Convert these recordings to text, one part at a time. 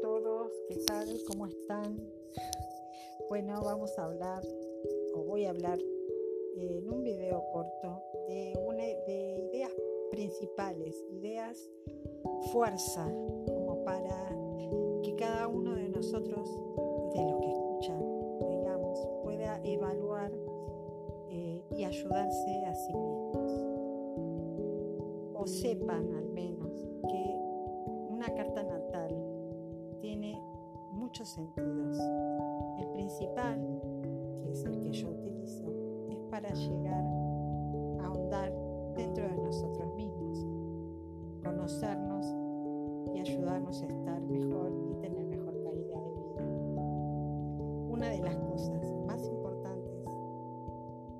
todos, ¿qué tal? ¿Cómo están? Bueno, vamos a hablar, o voy a hablar eh, en un video corto de, una, de ideas principales, ideas fuerza, como para que cada uno de nosotros, de los que escuchan, digamos, pueda evaluar eh, y ayudarse a sí mismos, o sepan al menos muchos sentidos principal, que es el que yo utilizo, es para llegar a ahondar dentro de nosotros mismos, conocernos y ayudarnos a estar mejor y tener mejor calidad de vida. Una de las cosas más importantes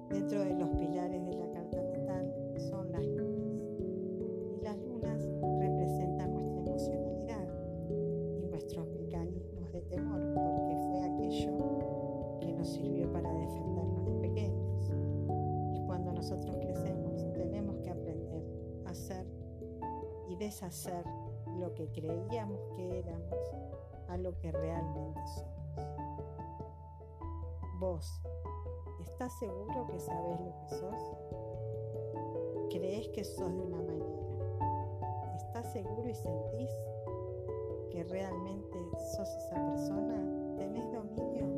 dentro de los pilares de la deshacer lo que creíamos que éramos a lo que realmente somos. Vos, ¿estás seguro que sabes lo que sos? ¿Crees que sos de una manera? ¿Estás seguro y sentís que realmente sos esa persona? ¿Tenés dominio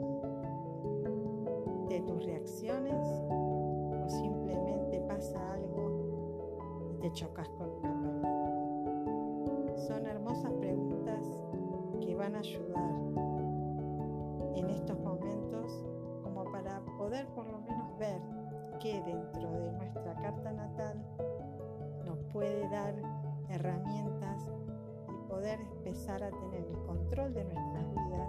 de tus reacciones o simplemente pasa algo y te chocas con? Son hermosas preguntas que van a ayudar en estos momentos como para poder por lo menos ver que dentro de nuestra carta natal nos puede dar herramientas y poder empezar a tener el control de nuestras vidas